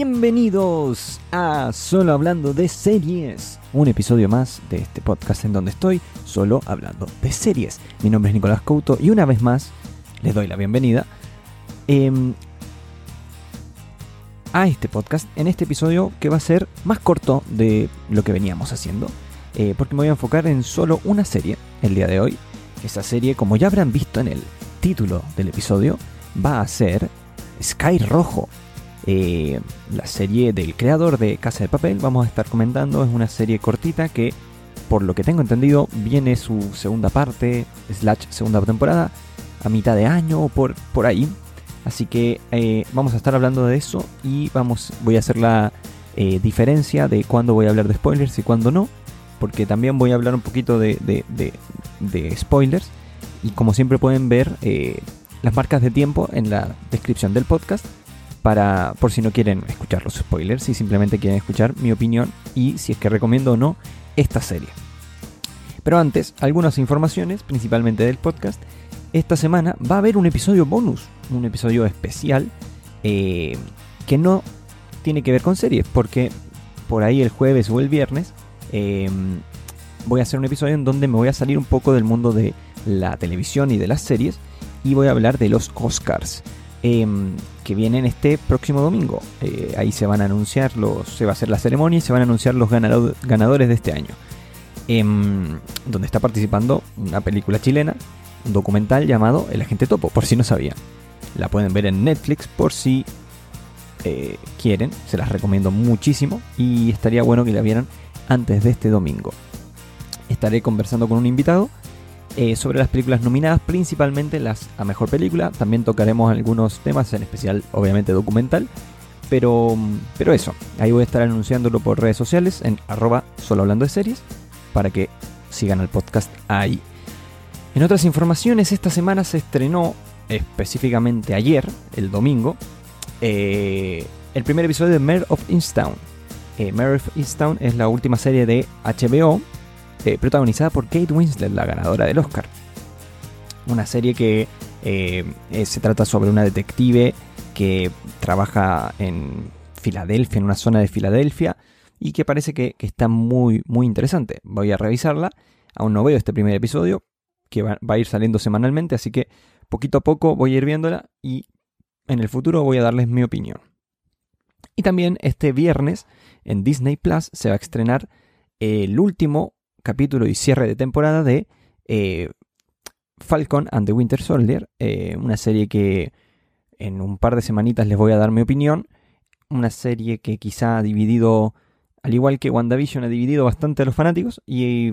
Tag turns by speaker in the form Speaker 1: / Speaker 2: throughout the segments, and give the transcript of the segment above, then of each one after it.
Speaker 1: Bienvenidos a Solo Hablando de Series, un episodio más de este podcast en donde estoy solo hablando de series. Mi nombre es Nicolás Couto y una vez más les doy la bienvenida em, a este podcast, en este episodio que va a ser más corto de lo que veníamos haciendo, eh, porque me voy a enfocar en solo una serie el día de hoy. Esa serie, como ya habrán visto en el título del episodio, va a ser Sky Rojo eh, la serie del creador de Casa de Papel. Vamos a estar comentando, es una serie cortita que, por lo que tengo entendido, viene su segunda parte, slash segunda temporada, a mitad de año o por, por ahí. Así que eh, vamos a estar hablando de eso y vamos, voy a hacer la eh, diferencia de cuándo voy a hablar de spoilers y cuándo no. Porque también voy a hablar un poquito de, de, spoilers. Y como siempre pueden ver las marcas de tiempo en la descripción del podcast para por si no quieren escuchar los spoilers, si simplemente quieren escuchar mi opinión y si es que recomiendo o no esta serie. Pero antes, algunas informaciones, principalmente del podcast. Esta semana va a haber un episodio bonus, un episodio especial eh, que no tiene que ver con series, porque por ahí el jueves o el viernes em, voy a hacer un episodio en donde me voy a salir un poco del mundo de la televisión y de las series y voy a hablar de los Oscars. Em, que vienen este próximo domingo. Eh, ahí se van a anunciar los, se va a hacer la ceremonia y se van a anunciar los ganadores de este año. Em, donde está participando una película chilena, un documental llamado El Agente Topo, por si no sabían. La pueden ver en Netflix por si eh, quieren, se las recomiendo muchísimo y estaría bueno que la vieran antes de este domingo. Estaré conversando con un invitado eh, sobre las películas nominadas, principalmente las a mejor película. También tocaremos algunos temas, en especial, obviamente, documental. Pero, pero eso, ahí voy a estar anunciándolo por redes sociales en arroba solo hablando de series para que sigan el podcast ahí. En otras informaciones, esta semana se estrenó, específicamente ayer, el domingo, eh, el primer episodio de Mare of Easttown. Eh, Mare of Easttown es la última serie de HBO eh, protagonizada por Kate Winslet, la ganadora del Oscar. Una serie que eh, eh, se trata sobre una detective que trabaja en Filadelfia, en una zona de Filadelfia, y que parece que, está muy, muy interesante. Voy a revisarla. Aún no veo este primer episodio, que va, va, a ir saliendo semanalmente, así que poquito a poco voy a ir viéndola y en el futuro voy a darles mi opinión. Y también este viernes en Disney Plus se va a estrenar el último capítulo y cierre de temporada de eh, Falcon and the Winter Soldier, eh, una serie que en un par de semanitas les voy a dar mi opinión, una serie que quizá ha dividido, al igual que WandaVision, ha dividido bastante a los fanáticos y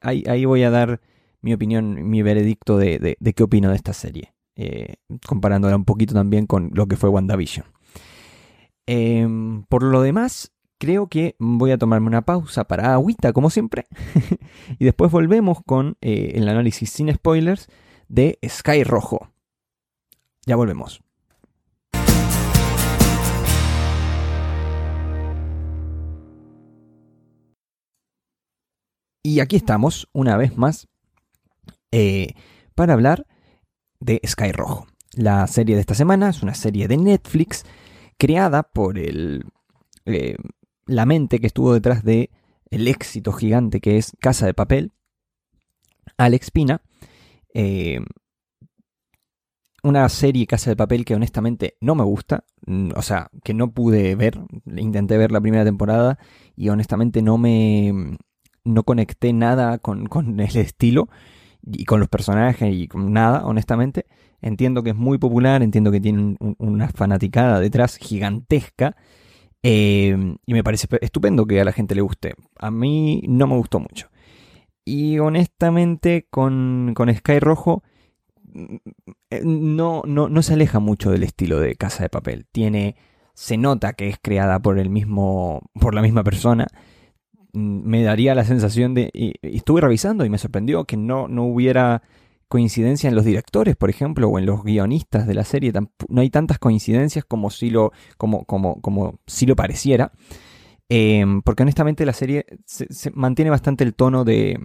Speaker 1: ahí, voy a dar mi opinión, mi veredicto de, qué opino de esta serie, eh, comparándola un poquito también con lo que fue WandaVision. Em, por lo demás, creo que voy a tomarme una pausa para agüita, como siempre. y después volvemos con eh, el análisis sin spoilers de Sky Rojo. Ya volvemos. Y aquí estamos, una vez más, eh, para hablar de Sky Rojo. La serie de esta semana es una serie de Netflix creada por el eh, la mente que estuvo detrás de el éxito gigante que es Casa de Papel, Alex Pina, eh, una serie Casa de Papel que honestamente no me gusta, mm, o sea, que no pude ver, intenté ver la primera temporada y honestamente no me, no conecté nada con, el estilo y con los personajes y con nada, honestamente. Entiendo que es muy popular, entiendo que tiene una fanaticada detrás gigantesca Em, y me parece estupendo que a la gente le guste. A mí no me gustó mucho. Y honestamente con, con Sky Rojo eh, no, no, no, se aleja mucho del estilo de Casa de Papel. Tiene. Se nota que es creada por el mismo. por la misma persona. Mm, me daría la sensación de. Y, estuve revisando y me sorprendió que no, no hubiera coincidencia en los directores, por ejemplo, o en los guionistas de la serie. No hay tantas coincidencias como si lo, como, como, como si lo pareciera. Em, porque honestamente la serie se, mantiene bastante el tono de,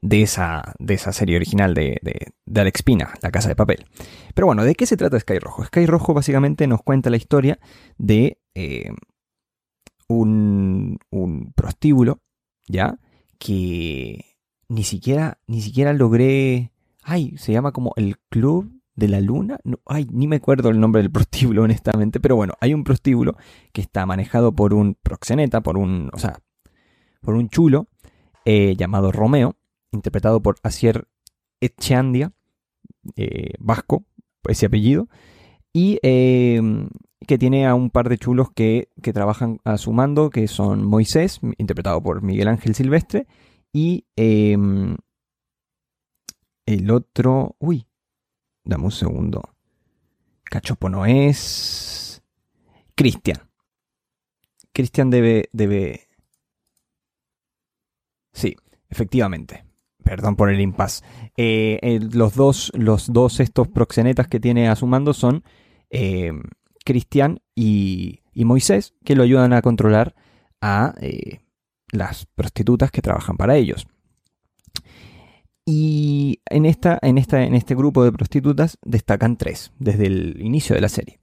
Speaker 1: de esa, de esa serie original de, de, Alex Pina, La Casa de Papel. Pero bueno, ¿de qué se trata Sky Rojo? Sky Rojo básicamente nos cuenta la historia de eh, un, un prostíbulo, ¿ya? Que ni siquiera, ni siquiera logré... Ay, se llama como el Club de la Luna. No, ay, ni me acuerdo el nombre del prostíbulo, honestamente. Pero bueno, hay un prostíbulo que está manejado por un proxeneta, por un, o sea, por un chulo eh, llamado Romeo, interpretado por Asier Echandia, eh, vasco, ese apellido, y em, que tiene a un par de chulos que, que, trabajan a su mando, que son Moisés, interpretado por Miguel Ángel Silvestre, y em, el otro, uy, dame un segundo, Cachopo no es, Cristian. Cristian debe, debe, sí, efectivamente, Perdón por el impas. Eh, los, dos, los dos estos proxenetas que tiene a su mando son eh, Cristian y, Moisés, que lo ayudan a controlar a eh, las prostitutas que trabajan para ellos. Y en, esta, en, esta, en este grupo de prostitutas destacan tres desde el inicio de la serie.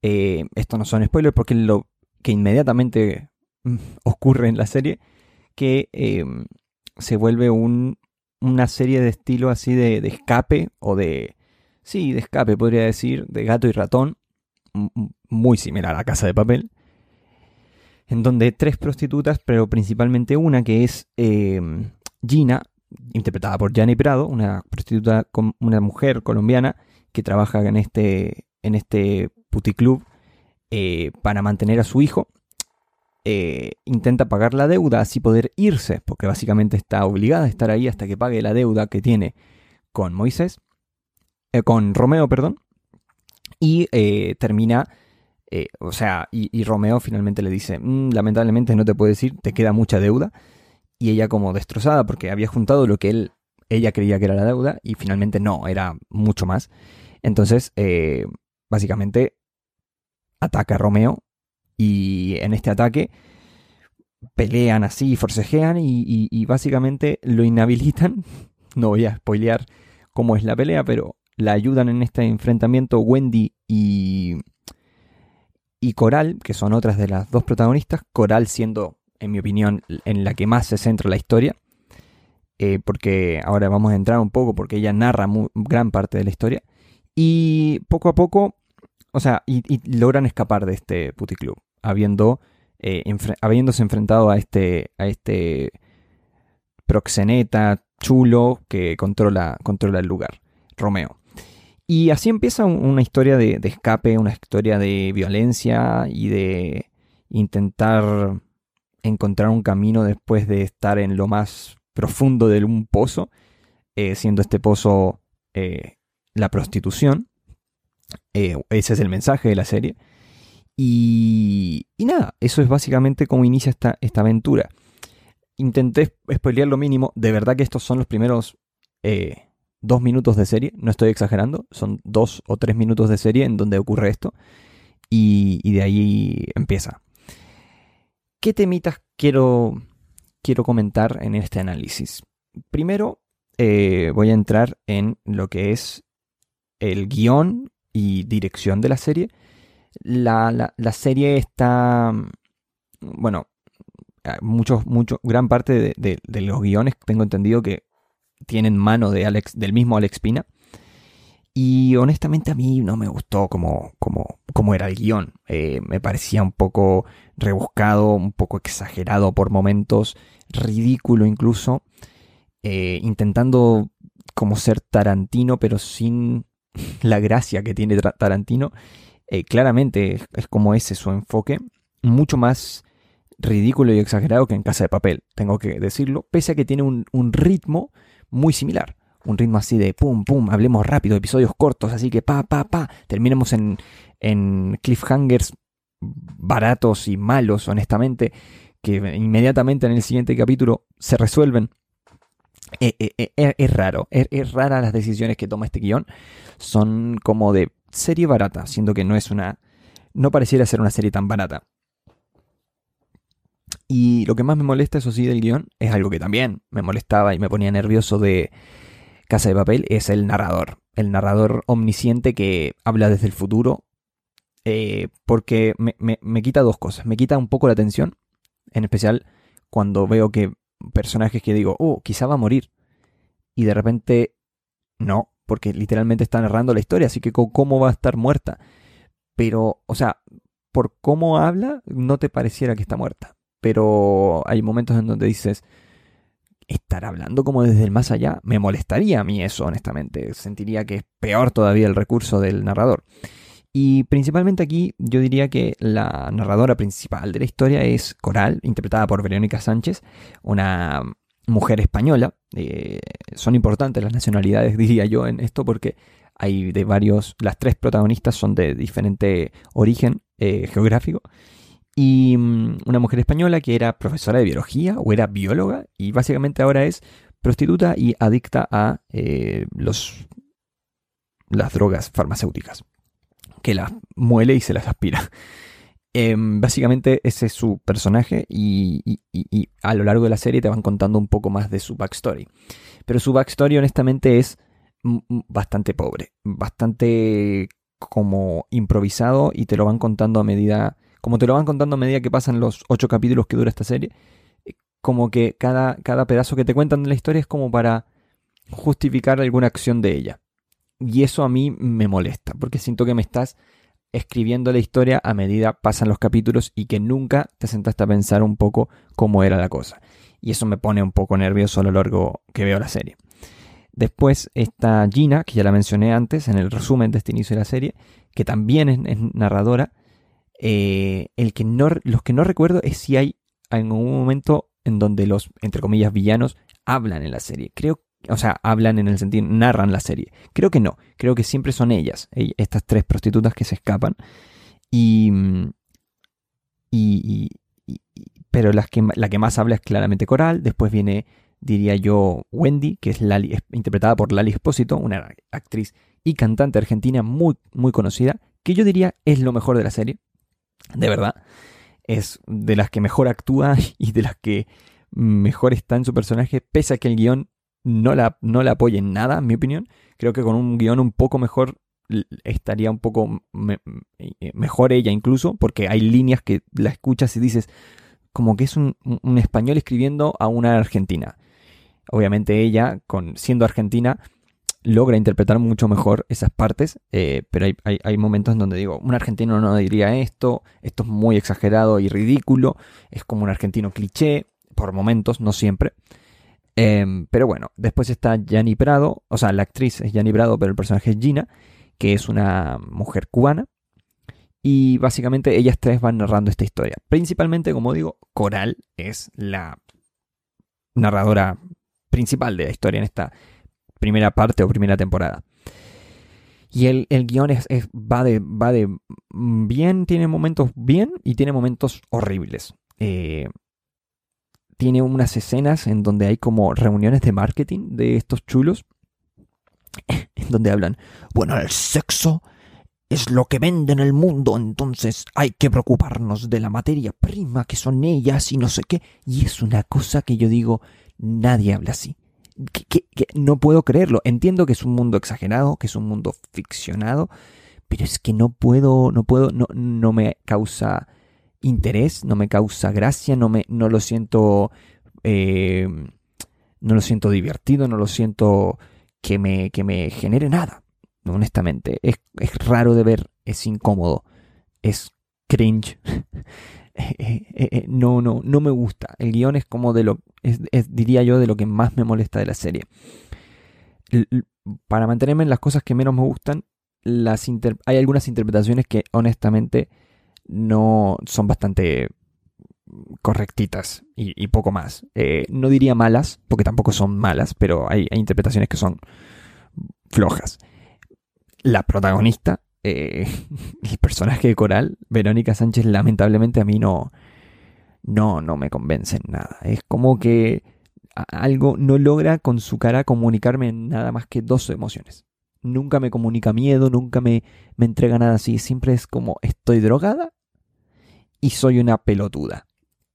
Speaker 1: esto no son spoilers porque lo que inmediatamente mm, ocurre en la serie, que se vuelve un una serie de estilo así de, escape o de... Sí, de escape podría decir, de gato y ratón, muy similar a casa de papel, en donde tres prostitutas, pero principalmente una que es em, Gina, interpretada por Gianni Prado, una prostituta, una mujer colombiana que trabaja en este, en este puticlub eh, para mantener a su hijo eh, intenta pagar la deuda, así poder irse, porque básicamente está obligada a estar ahí hasta que pague la deuda que tiene con Moisés, eh, con Romeo, perdón, y eh, o sea, y, Romeo finalmente le dice, mm, lamentablemente no te puedes ir, te queda mucha deuda, y ella como destrozada porque había juntado lo que él, ella creía que era la deuda, y finalmente no, era mucho más. Entonces, básicamente, ataca a Romeo y en este ataque pelean así, forcejean y, básicamente lo inhabilitan. No voy a spoilear cómo es la pelea, pero la ayudan en este enfrentamiento Wendy y, y Coral, que son otras de las dos protagonistas. Coral siendo, en mi opinión, en la que más se centra la historia. Eh, porque ahora vamos a entrar un poco porque ella narra gran parte de la historia. Y poco a poco, o sea, y, logran escapar de este puticlub habiendo, eh, habiéndose enfrentado a este, a este proxeneta chulo que controla, controla el lugar, Romeo. Y así empieza una historia de, escape, una historia de violencia y de intentar encontrar un camino después de estar en lo más profundo de un pozo, eh, siendo este pozo eh, la prostitución. ese es el mensaje de la serie. Y, nada, eso es básicamente cómo inicia esta, aventura. Intenté spoilear lo mínimo. De verdad que estos son los primeros eh, dos minutos de serie. No estoy exagerando. Son dos o tres minutos de serie en donde ocurre esto. Y, de ahí empieza. ¿Qué temitas quiero, quiero comentar en este análisis? Primero, eh, voy a entrar en lo que es el guion y dirección de la serie la, serie está, bueno, muchos, mucho, gran parte de, los guiones tengo entendido que tienen mano de Alex, del mismo Alex Pina. Y honestamente a mí no me gustó como, como, como era el guion. Eh, me parecía un poco rebuscado, un poco exagerado por momentos, ridículo incluso. Eh, intentando como ser Tarantino, pero sin la gracia que tiene Tarantino. Eh, claramente es, como ese su enfoque, mucho más ridículo y exagerado que en Casa de Papel, tengo que decirlo, pese a que tiene un, ritmo muy similar. Un ritmo así de pum, pum, hablemos rápido, episodios cortos, así que pa, pa, pa, terminemos en, en cliffhangers baratos y malos, honestamente, que inmediatamente en el siguiente capítulo se resuelven. Eh, eh, es raro, es, es, rara las decisiones que toma este guion. Son como de serie barata, siendo que no es una. No pareciera ser una serie tan barata. Y lo que más me molesta, eso sí, del guion, es algo que también me molestaba y me ponía nervioso de Casa de Papel, es el narrador. El narrador omnisciente que habla desde el futuro. Eh, porque me, me quita dos cosas. Me quita un poco la atención, en especial cuando veo que personajes que digo, oh, quizá va a morir. Y de repente, no, porque literalmente está narrando la historia, así que cómo va a estar muerta. Pero, o sea, por cómo habla, no te pareciera que está muerta. Pero hay momentos en donde dices, estar hablando como desde el más allá, me molestaría a mí eso, honestamente. Sentiría que es peor todavía el recurso del narrador. Y principalmente aquí yo diría que la narradora principal de la historia es Coral, interpretada por Verónica Sánchez, una mujer española. Eh, son importantes las nacionalidades, diría yo, en esto porque hay de varios, las tres protagonistas son de diferente origen eh, geográfico. Y mm, una mujer española que era profesora de biología o era bióloga y básicamente ahora es prostituta y adicta a eh, los, las drogas farmacéuticas que las muele y se las aspira. Em, básicamente ese es su personaje y, a lo largo de la serie te van contando un poco más de su backstory. Pero su backstory honestamente es bastante pobre, bastante como improvisado y te lo van contando a medida, como te lo van contando a medida que pasan los ocho capítulos que dura esta serie, eh, como que cada, cada pedazo que te cuentan de la historia es como para justificar alguna acción de ella. Y eso a mí me molesta, porque siento que me estás escribiendo la historia a medida pasan los capítulos y que nunca te sentaste a pensar un poco cómo era la cosa. Y eso me pone un poco nervioso a lo largo que veo la serie. Después está Gina, que ya la mencioné antes en el resumen de este inicio de la serie, que también es, narradora. Eh, el que no, los que no recuerdo es si hay algún momento en donde los, entre comillas, villanos hablan en la serie. Creo o sea, hablan en el sentido, narran la serie. Creo que no, creo que siempre son ellas, estas tres prostitutas que se escapan. Y, y, pero las que, la que más habla es claramente Coral, después viene, diría yo, Wendy, que es, Lali, interpretada por Lali Espósito, una actriz y cantante argentina muy, muy conocida, que yo diría es lo mejor de la serie, de verdad. Es de las que mejor actúa y de las que mejor está en su personaje, pese a que el guion no la, no la apoya en nada, en mi opinión. Creo que con un guion un poco mejor estaría un poco eh, mejor ella incluso, porque hay líneas que la escuchas y dices como que es un, español escribiendo a una argentina. Obviamente ella, con, siendo argentina, logra interpretar mucho mejor esas partes, eh, pero hay, hay, momentos en donde digo, un argentino no diría esto, esto es muy exagerado y ridículo, es como un argentino cliché, por momentos, no siempre. Em, pero bueno, después está Yanni Prado, o sea, la actriz es Yanni Prado, pero el personaje es Gina, que es una mujer cubana. Y básicamente ellas tres van narrando esta historia. Principalmente, como digo, Coral es la narradora principal de la historia en esta primera parte o primera temporada. Y el, el guion es, va, de, va de bien, tiene momentos bien y tiene momentos horribles. Eh, tiene unas escenas en donde hay como reuniones de marketing de estos chulos, en donde hablan, bueno, el sexo es lo que vende en el mundo, entonces hay que preocuparnos de la materia prima que son ellas y no sé qué. Y es una cosa que yo digo, nadie habla así. No puedo creerlo. Entiendo que es un mundo exagerado, que es un mundo ficcionado, pero es que no puedo, no puedo, no, no me causa interés, no me causa gracia, no, me, no lo siento. Eh, no lo siento divertido, no lo siento que me, que me genere nada. Honestamente, es, raro de ver, es incómodo, es cringe. Eh, eh, no, no, no me gusta. El guion es como de lo, diría yo, de lo que más me molesta de la serie. para mantenerme en las cosas que menos me gustan, hay algunas interpretaciones que honestamente no son bastante correctitas y, poco más. Eh, no diría malas, porque tampoco son malas, pero hay, interpretaciones que son flojas. La protagonista, eh, el personaje de Coral, Verónica Sánchez, lamentablemente a mí no, no, no me convence en nada. Es como que algo no logra con su cara comunicarme nada más que dos emociones nunca me comunica miedo, nunca me, me entrega nada así. Siempre es como estoy drogada y soy una pelotuda.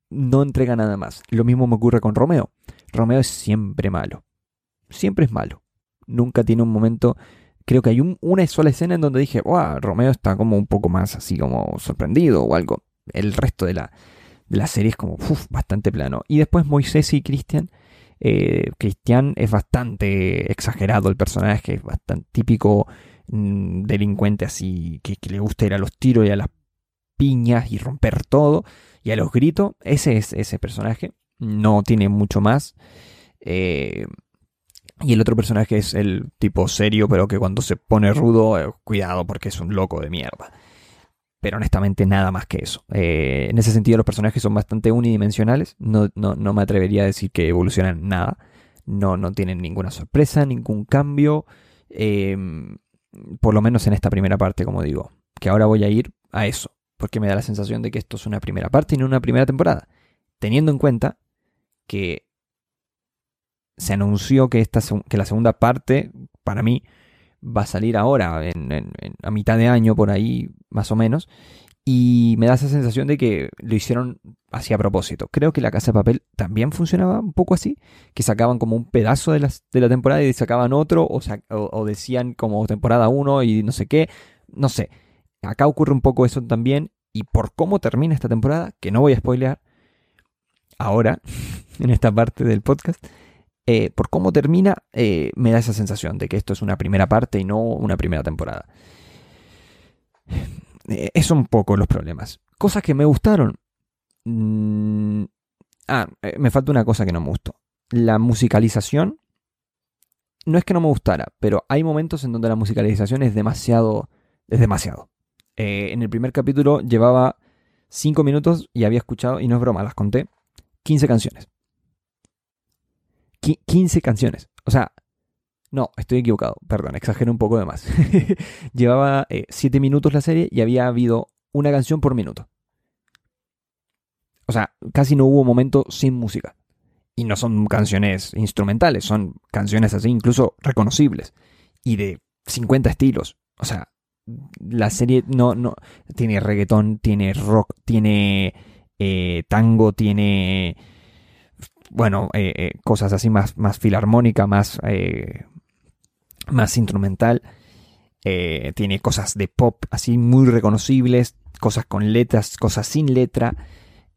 Speaker 1: no entrega nada más. Lo mismo me ocurre con Romeo. Romeo es siempre malo. Siempre es malo. Nunca tiene un momento. Creo que hay una sola escena en donde dije, wow, Romeo está como un poco más así como sorprendido o algo. El resto de la, de la serie es como bastante plano. Y después Moisés y Cristian. Eh, Cristian es bastante exagerado el personaje, es bastante típico mm, delincuente así que, que, le gusta ir a los tiros y a las piñas y romper todo y a los gritos. Ese es ese personaje no tiene mucho más. Eh, y el otro personaje es el tipo serio, pero que cuando se pone rudo, eh, cuidado porque es un loco de mierda. Pero honestamente nada más que eso. Eh, en ese sentido los personajes son bastante unidimensionales. No, no, me atrevería a decir que evolucionan nada. No, no tienen ninguna sorpresa, ningún cambio. por lo menos en esta primera parte, como digo. Que ahora voy a ir a eso. Porque me da la sensación de que esto es una primera parte y no una primera temporada. Teniendo en cuenta que se anunció que, esta, que la segunda parte, para mí, va a salir ahora, en, a mitad de año, por ahí, más o menos. Y me da esa sensación de que lo hicieron así a propósito. Creo que la Casa de Papel también funcionaba un poco así, que sacaban como un pedazo de, de la temporada y sacaban otro, o, o, decían como temporada 1 y no sé qué. No sé, acá ocurre un poco eso también. Y por cómo termina esta temporada, que no voy a spoilear, ahora, en esta parte del podcast, eh, por cómo termina, eh, me da esa sensación de que esto es una primera parte y no una primera temporada. Eh, esos son un poco los problemas. Cosas que me gustaron. Mm, ah, me falta una cosa que no me gustó. La musicalización. No es que no me gustara, pero hay momentos en donde la musicalización es demasiado. Es demasiado. en el primer capítulo llevaba 5 minutos y había escuchado, y no es broma, las conté, 15 canciones. 15 canciones. O sea, no, estoy equivocado. Perdón, exagero un poco de más. Llevaba 7 eh, minutos la serie y había habido una canción por minuto. O sea, casi no hubo momento sin música. Y no son canciones instrumentales, son canciones así incluso reconocibles. Y de 50 estilos. O sea, la serie no, no tiene reggaetón, tiene rock, tiene eh, tango, tiene, bueno, eh, eh, cosas así más, más filarmónica, más, más instrumental. tiene cosas de pop así muy reconocibles, cosas con letras, cosas sin letra.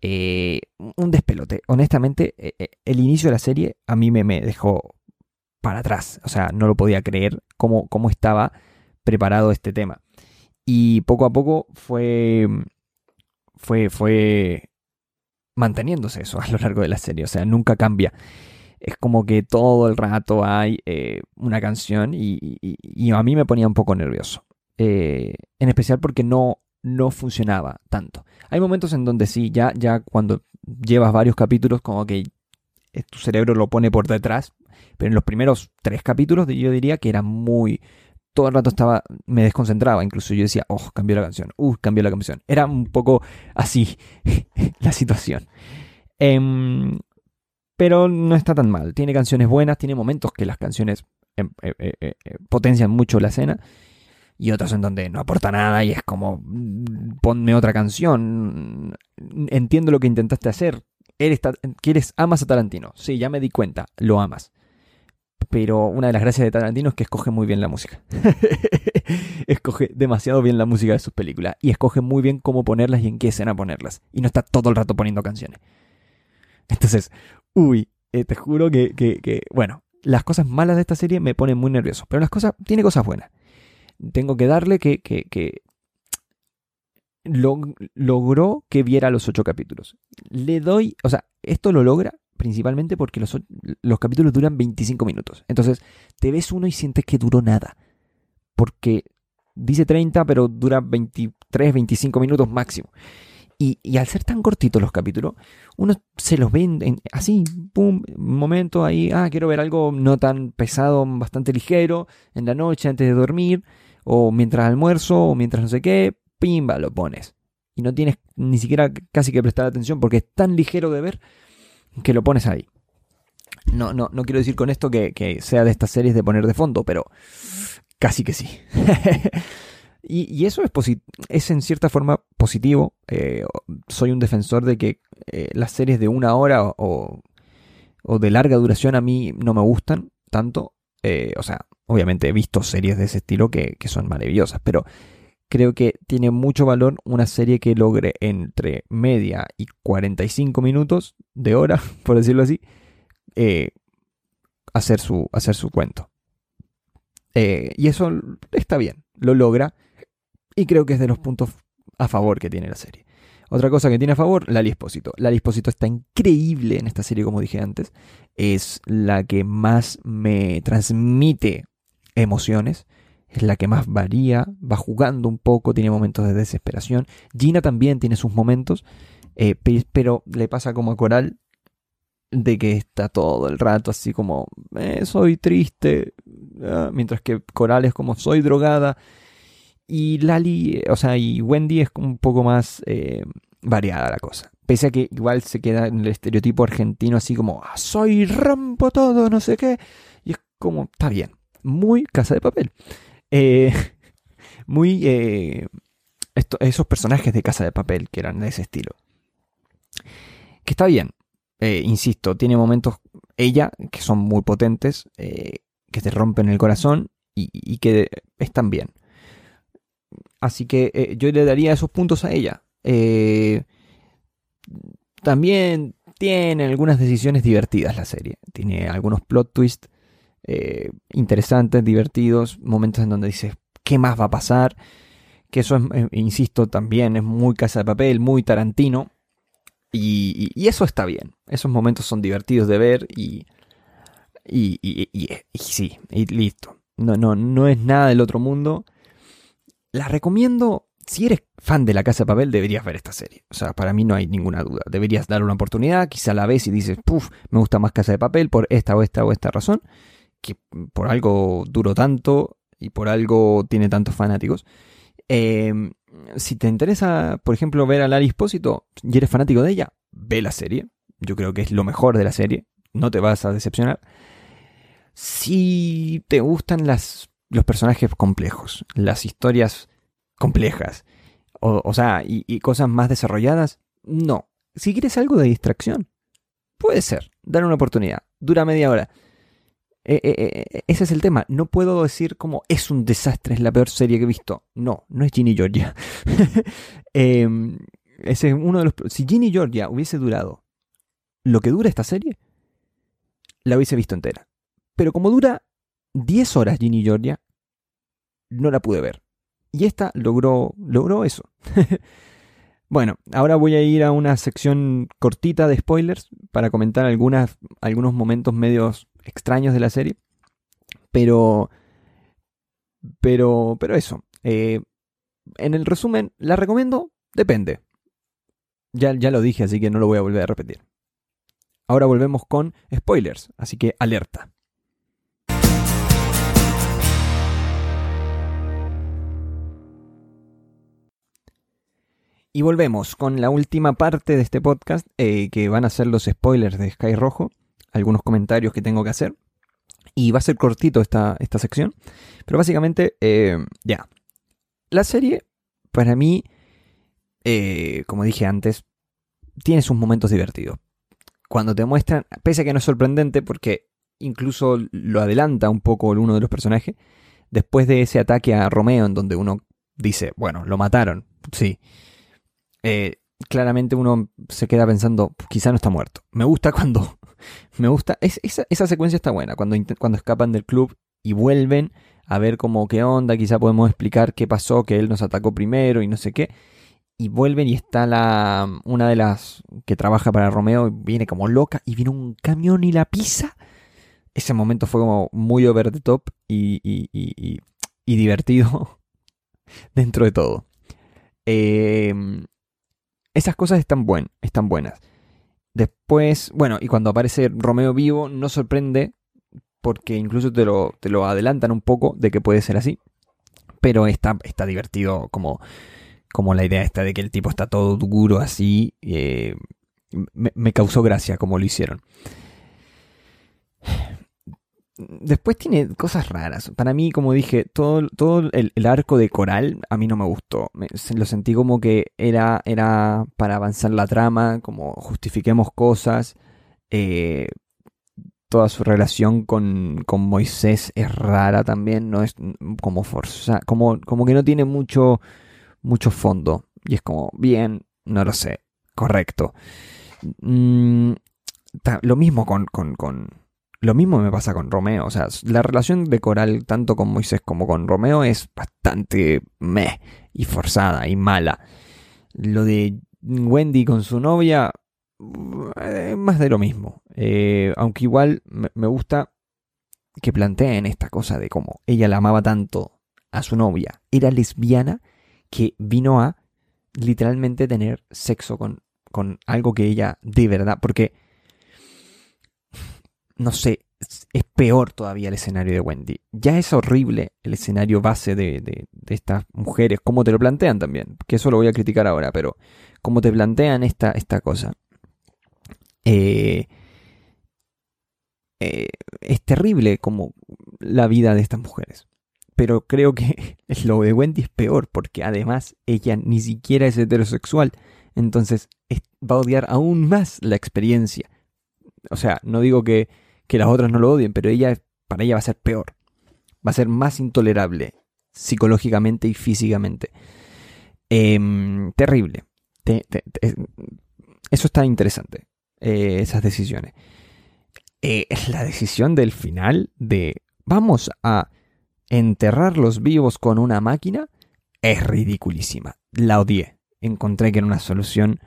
Speaker 1: un despelote. Honestamente, el inicio de la serie a mí me, me, dejó para atrás. O sea, no lo podía creer cómo, cómo estaba preparado este tema. Y poco a poco fue, fue, fue manteniéndose eso a lo largo de la serie, o sea, nunca cambia. Es como que todo el rato hay eh, una canción y, a mí me ponía un poco nervioso. Eh, en especial porque no, no funcionaba tanto. Hay momentos en donde sí, ya, ya cuando llevas varios capítulos, como que tu cerebro lo pone por detrás. Pero en los primeros tres capítulos yo diría que era muy, todo el rato estaba, me desconcentraba, incluso yo decía, oh, cambió la canción, uh, cambió la canción. Era un poco así la situación. Em, pero no está tan mal, tiene canciones buenas, tiene momentos que las canciones em, eh, eh, eh, potencian mucho la escena y otros en donde no aporta nada y es como, mm, ponme otra canción, entiendo lo que intentaste hacer, eres, quieres, amas a Tarantino, sí, ya me di cuenta, lo amas pero una de las gracias de Tarantino es que escoge muy bien la música. escoge demasiado bien la música de sus películas y escoge muy bien cómo ponerlas y en qué escena ponerlas. Y no está todo el rato poniendo canciones. Entonces, uy, eh, te juro que, que, bueno, las cosas malas de esta serie me ponen muy nervioso, pero las cosas, tiene cosas buenas. Tengo que darle que, que, que logró que viera los ocho capítulos. Le doy, o sea, esto lo logra principalmente porque los, los capítulos duran 25 minutos. Entonces, te ves uno y sientes que duró nada. Porque dice 30, pero dura 23, 25 minutos máximo. Y, y, al ser tan cortitos los capítulos, uno se los ve así, pum, momento ahí, ah, quiero ver algo no tan pesado, bastante ligero, en la noche antes de dormir, o mientras almuerzo, o mientras no sé qué, pimba, lo pones. Y no tienes ni siquiera casi que prestar atención porque es tan ligero de ver que lo pones ahí. No, no, no quiero decir con esto que, sea de estas series de poner de fondo, pero casi que sí. Y, eso es, es en cierta forma positivo. Eh, soy un defensor de que eh, las series de una hora o, o, de larga duración a mí no me gustan tanto. Eh, o sea, obviamente he visto series de ese estilo que, que son maravillosas, pero creo que tiene mucho valor una serie que logre entre media y 45 minutos de hora, por decirlo así, hacer, su, hacer su cuento. y eso está bien, lo logra. Y creo que es de los puntos a favor que tiene la serie. Otra cosa que tiene a favor, Lali Espósito. Lali Espósito está increíble en esta serie, como dije antes. Es la que más me transmite emociones. Es la que más varía, va jugando un poco, tiene momentos de desesperación. Gina también tiene sus momentos, eh, pero le pasa como a Coral de que está todo el rato así como, eh, soy triste, ah, mientras que Coral es como, soy drogada. Y Lali, o sea, y Wendy es un poco más eh, variada la cosa. Pese a que igual se queda en el estereotipo argentino así como, ah, soy rampo todo, no sé qué. Y es como, está bien. Muy casa de papel. Eh, muy... Eh, esos personajes de casa de papel que eran de ese estilo. Que está bien. insisto, tiene momentos ella que son muy potentes, que te rompen el corazón y, que están bien. Así que eh, yo le daría esos puntos a ella. Eh, también tiene algunas decisiones divertidas la serie. Tiene algunos plot twists eh, interesantes, divertidos, momentos en donde dices, ¿qué más va a pasar? Que eso, es, insisto, también es muy casa de papel, muy tarantino. Y, eso está bien. Esos momentos son divertidos de ver y sí, y listo. No, no, no es nada del otro mundo la recomiendo. Si eres fan de La Casa de Papel, deberías ver esta serie. O sea, para mí no hay ninguna duda. Deberías darle una oportunidad. Quizá la ves y dices, puff, me gusta más Casa de Papel por esta o esta o esta razón. Que por algo duró tanto y por algo tiene tantos fanáticos. Em, si te interesa, por ejemplo, ver a Lali Espósito y eres fanático de ella, ve la serie. Yo creo que es lo mejor de la serie. No te vas a decepcionar. Si te gustan las los personajes complejos, las historias complejas, o, sea, y, cosas más desarrolladas, no. Si quieres algo de distracción, puede ser, dar una oportunidad, dura media hora. Eh, eh, eh, ese es el tema. No puedo decir como es un desastre, es la peor serie que he visto. No, no es Ginny Georgia. Em, es uno de los. Si Ginny Georgia hubiese durado lo que dura esta serie, la hubiese visto entera. Pero como dura 10 horas Ginny Georgia, no la pude ver. Y esta logró, logró eso. bueno, ahora voy a ir a una sección cortita de spoilers para comentar algunas, algunos momentos medios extraños de la serie. Pero, pero, pero eso. Eh, en el resumen, ¿la recomiendo? Depende. Ya, ya lo dije, así que no lo voy a volver a repetir. Ahora volvemos con spoilers, así que alerta. Y volvemos con la última parte de este podcast, eh, que van a ser los spoilers de Sky Rojo, algunos comentarios que tengo que hacer. Y va a ser cortito esta, esta sección. Pero básicamente, eh, ya. La serie, para mí, eh, como dije antes, tiene sus momentos divertidos. Cuando te muestran, pese a que no es sorprendente, porque incluso lo adelanta un poco uno de los personajes, después de ese ataque a Romeo, en donde uno dice, bueno, lo mataron, sí eh, claramente uno se queda pensando, quizá no está muerto. Me gusta cuando... Me gusta... esa, secuencia está buena, cuando, cuando escapan del club y vuelven a ver cómo qué onda, quizá podemos explicar qué pasó, que él nos atacó primero y no sé qué. Y vuelven y está la una de las que trabaja para Romeo, viene como loca y viene un camión y la pisa. Ese momento fue como muy over the top y, y, y, divertido dentro de todo. Eh, esas cosas están, buen, están buenas. Después, bueno, y cuando aparece Romeo vivo, no sorprende, porque incluso te lo, te lo adelantan un poco de que puede ser así. Pero está, está divertido como, como la idea esta de que el tipo está todo duro así. Eh, me, me, causó gracia como lo hicieron. Después tiene cosas raras. Para mí, como dije, todo, todo el, arco de coral a mí no me gustó. lo sentí como que era, era para avanzar la trama, como justifiquemos cosas. Eh, toda su relación con, con, Moisés es rara también, no es como forza, como, como que no tiene mucho, mucho fondo. Y es como, bien, no lo sé, correcto. Mm, lo mismo con, con, Lo mismo me pasa con Romeo. O sea, la relación de Coral, tanto con Moisés como con Romeo, es bastante meh y forzada y mala. Lo de Wendy con su novia. Eh, más de lo mismo. Eh, aunque igual me gusta que planteen esta cosa de cómo ella la amaba tanto a su novia. Era lesbiana que vino a literalmente tener sexo con, con algo que ella de verdad, porque no sé, es peor todavía el escenario de Wendy. Ya es horrible el escenario base de, de, estas mujeres, como te lo plantean también, que eso lo voy a criticar ahora, pero como te plantean esta, esta cosa. Eh, eh, es terrible como la vida de estas mujeres pero creo que lo de Wendy es peor porque además ella ni siquiera es heterosexual. Entonces va a odiar aún más la experiencia. O sea, no digo que, que las otras no lo odien, pero ella para ella va a ser peor. Va a ser más intolerable psicológicamente y físicamente. Em, terrible. eso está interesante. Eh, esas decisiones. Eh, la decisión del final de vamos a enterrarlos vivos con una máquina es ridiculísima. La odié. Encontré que era una solución,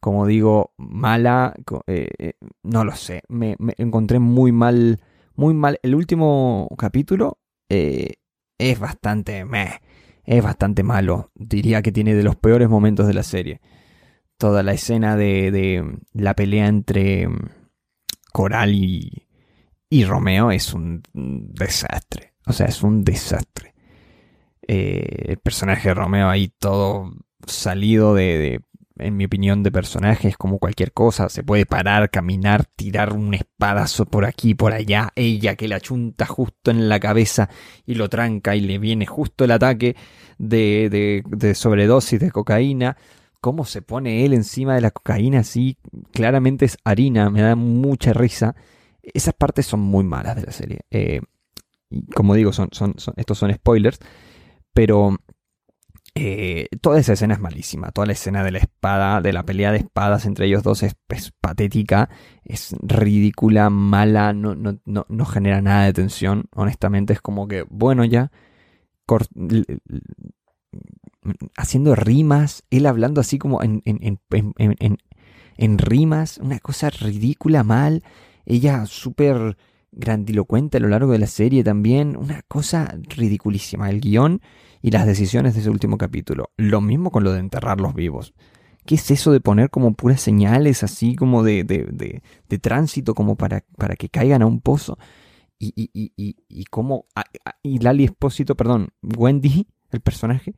Speaker 1: como digo, mala. Eh, eh, no lo sé. Me, encontré muy mal. Muy mal. El último capítulo eh, es bastante. Meh, es bastante malo. Diría que tiene de los peores momentos de la serie. Toda la escena de, la pelea entre mm, Coral y, y Romeo es un desastre. O sea, es un desastre. El personaje de Romeo ahí todo salido de, en mi opinión, de personaje es como cualquier cosa. Se puede parar, caminar, tirar un espadazo por aquí, por allá. Ella que la chunta justo en la cabeza y lo tranca y le viene justo el ataque de, de, de sobredosis de cocaína. Cómo se pone él encima de la cocaína así, claramente es harina, me da mucha risa. Esas partes son muy malas de la serie. Eh, y como digo, son, son, estos son spoilers, pero eh, toda esa escena es malísima. Toda la escena de la espada, de la pelea de espadas entre ellos dos es, patética, es ridícula, mala, no, no, no, no, genera nada de tensión. Honestamente, es como que, bueno, ya. Haciendo rimas, él hablando así como en, en, en, en rimas, una cosa ridícula, mal. Ella súper grandilocuente a lo largo de la serie también. Una cosa ridiculísima. El guion y las decisiones de ese último capítulo. Lo mismo con lo de enterrar los vivos. ¿Qué es eso de poner como puras señales así como de, de, de, tránsito como para, para, que caigan a un pozo? Y, y, y, y como... Y Lali Espósito, perdón, Wendy, el personaje,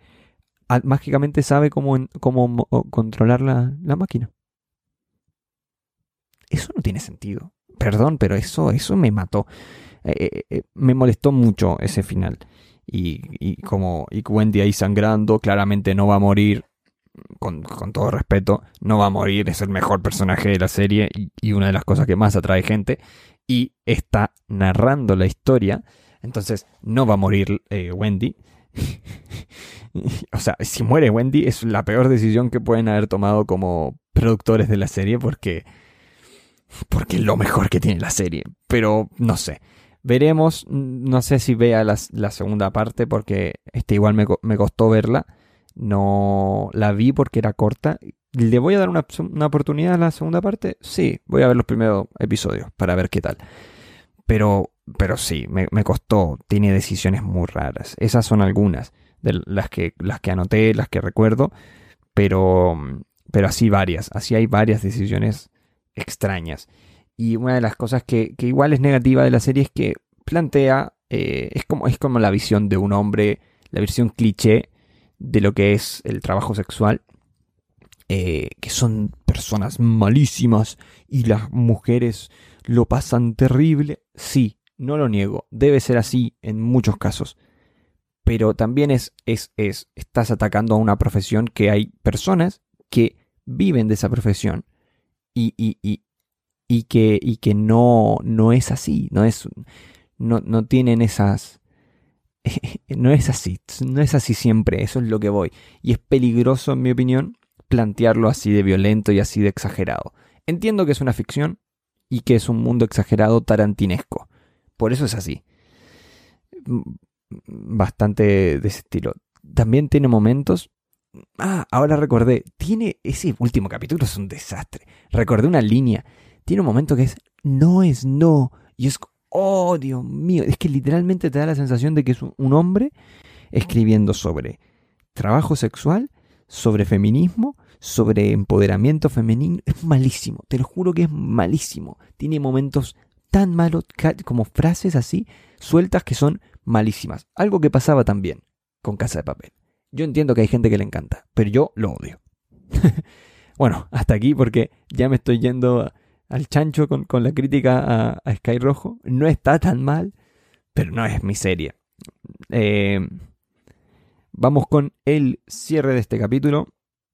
Speaker 1: mágicamente sabe cómo, cómo controlar la, la máquina. Eso no tiene sentido perdón, pero eso, eso me mató. Eh, eh, eh, me molestó mucho ese final. Y, como y Wendy ahí sangrando, claramente no va a morir. Con, todo respeto, no va a morir, es el mejor personaje de la serie y, una de las cosas que más atrae gente. Y está narrando la historia, entonces no va a morir Wendy. o sea, si muere Wendy es la peor decisión que pueden haber tomado como productores de la serie porque porque es lo mejor que tiene la serie. Pero no sé. Veremos. No sé si vea la, segunda parte porque este igual me, me, costó verla. No la vi porque era corta. ¿Le voy a dar una, oportunidad a la segunda parte? Sí, voy a ver los primeros episodios para ver qué tal. Pero, pero sí, me, me costó. Tiene decisiones muy raras. Esas son algunas de las que, las que anoté, las que recuerdo. Pero, pero así varias. Así hay varias decisiones extrañas. Y una de las cosas que, igual es negativa de la serie es que plantea, eh, es, como, es como la visión de un hombre, la versión cliché de lo que es el trabajo sexual, eh, que son personas malísimas y las mujeres lo pasan terrible. Sí, no lo niego, debe ser así en muchos casos. Pero también es, es, es, estás atacando a una profesión que hay personas que viven de esa profesión y, y, y, y que, y que no, no es así, no, es, no, no tienen esas... no es así, no es así siempre, eso es lo que voy. Y es peligroso, en mi opinión, plantearlo así de violento y así de exagerado. Entiendo que es una ficción y que es un mundo exagerado tarantinesco. Por eso es así. Bastante de ese estilo. También tiene momentos Ah, ahora recordé. Tiene. Ese último capítulo es un desastre. Recordé una línea. Tiene un momento que es. No es no. Y es. Oh, Dios mío. Es que literalmente te da la sensación de que es un hombre escribiendo sobre trabajo sexual, sobre feminismo, sobre empoderamiento femenino. Es malísimo. Te lo juro que es malísimo. Tiene momentos tan malos como frases así sueltas que son malísimas. Algo que pasaba también con Casa de Papel. Yo entiendo que hay gente que le encanta, pero yo lo odio. bueno, hasta aquí porque ya me estoy yendo al chancho con, la crítica a, Sky Rojo. No está tan mal, pero no es mi serie. Eh, vamos con el cierre de este capítulo.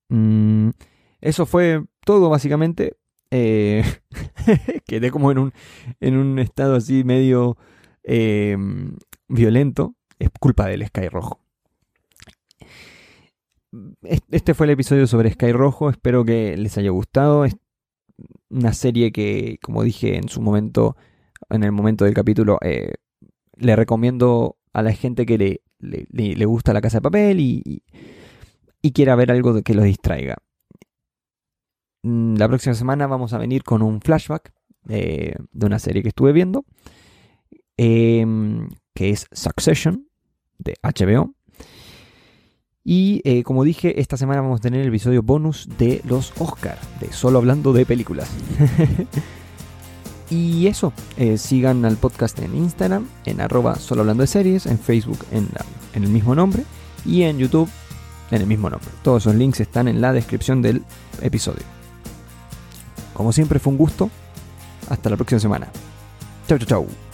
Speaker 1: Mm, eso fue todo básicamente. Eh, quedé como en un, en un estado así medio eh, violento. Es culpa del Sky Rojo este fue el episodio sobre Sky Rojo. Espero que les haya gustado. Una serie que, como dije en su momento, en el momento del capítulo, eh, le recomiendo a la gente que le, le, gusta la casa de papel y, y, quiera ver algo que los distraiga. Mm, la próxima semana vamos a venir con un flashback eh, de una serie que estuve viendo, em, que es Succession de HBO. Y eh, como dije, esta semana vamos a tener el episodio bonus de los Oscar, de solo hablando de películas. y eso, eh, sigan al podcast en Instagram, en arroba solo hablando de series, en Facebook en, en el mismo nombre y en YouTube en el mismo nombre. Todos esos links están en la descripción del episodio. Como siempre fue un gusto. Hasta la próxima semana. Chau, chau, chau.